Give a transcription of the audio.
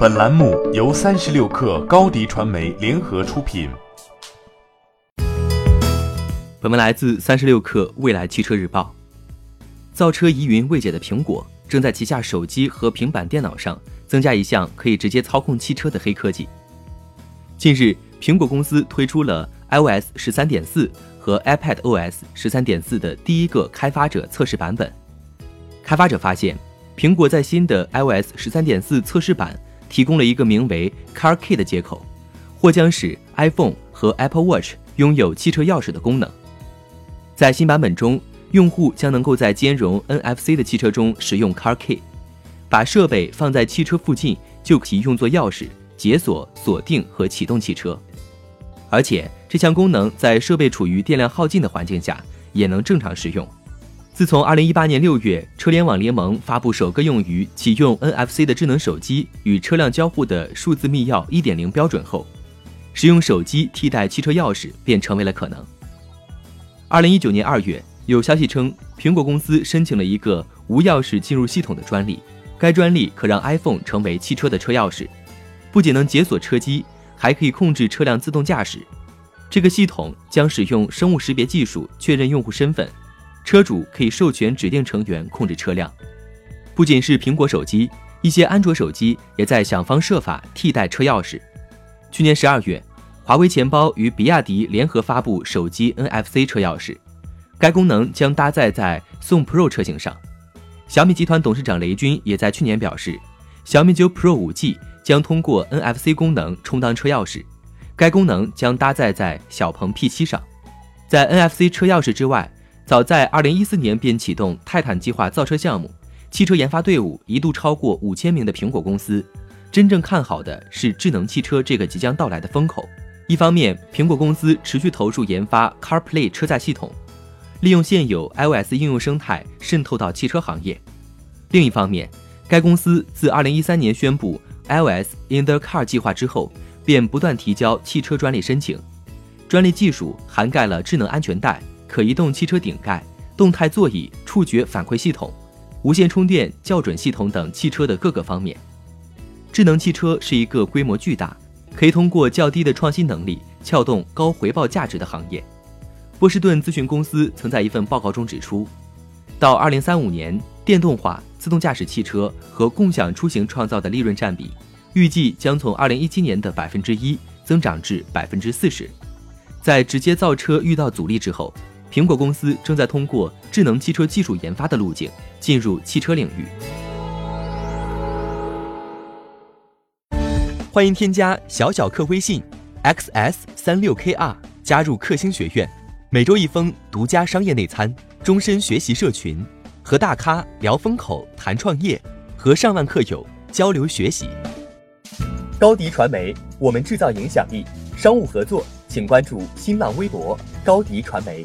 本栏目由三十六氪高低传媒联合出品。本文来自三十六氪未来汽车日报。造车疑云未解的苹果，正在旗下手机和平板电脑上增加一项可以直接操控汽车的黑科技。近日，苹果公司推出了 iOS 十三点四和 iPadOS 十三点四的第一个开发者测试版本。开发者发现，苹果在新的 iOS 十三点四测试版提供了一个名为 Car Key 的接口，或将使 iPhone 和 Apple Watch 拥有汽车钥匙的功能。在新版本中，用户将能够在兼容 NFC 的汽车中使用 Car Key，把设备放在汽车附近就可以用作钥匙解锁、锁定和启动汽车。而且，这项功能在设备处于电量耗尽的环境下也能正常使用。自从2018年6月，车联网联盟发布首个用于启用 NFC 的智能手机与车辆交互的数字密钥1.0标准后，使用手机替代汽车钥匙便成为了可能。2019年2月，有消息称，苹果公司申请了一个无钥匙进入系统的专利，该专利可让 iPhone 成为汽车的车钥匙，不仅能解锁车机，还可以控制车辆自动驾驶。这个系统将使用生物识别技术确认用户身份。车主可以授权指定成员控制车辆。不仅是苹果手机，一些安卓手机也在想方设法替代车钥匙。去年十二月，华为钱包与比亚迪联合发布手机 NFC 车钥匙，该功能将搭载在宋 Pro 车型上。小米集团董事长雷军也在去年表示，小米九 Pro 五 G 将通过 NFC 功能充当车钥匙，该功能将搭载在小鹏 P7 上。在 NFC 车钥匙之外，早在2014年便启动泰坦计划造车项目，汽车研发队伍一度超过五千名的苹果公司，真正看好的是智能汽车这个即将到来的风口。一方面，苹果公司持续投入研发 CarPlay 车载系统，利用现有 iOS 应用生态渗透到汽车行业；另一方面，该公司自2013年宣布 iOS in the Car 计划之后，便不断提交汽车专利申请，专利技术涵盖了智能安全带。可移动汽车顶盖、动态座椅、触觉反馈系统、无线充电校准系统等汽车的各个方面。智能汽车是一个规模巨大，可以通过较低的创新能力撬动高回报价值的行业。波士顿咨询公司曾在一份报告中指出，到2035年，电动化、自动驾驶汽车和共享出行创造的利润占比，预计将从2017年的百分之一增长至百分之四十。在直接造车遇到阻力之后。苹果公司正在通过智能汽车技术研发的路径进入汽车领域。欢迎添加小小客微信 xs 三六 kr 加入克星学院，每周一封独家商业内参，终身学习社群，和大咖聊风口、谈创业，和上万客友交流学习。高迪传媒，我们制造影响力。商务合作，请关注新浪微博高迪传媒。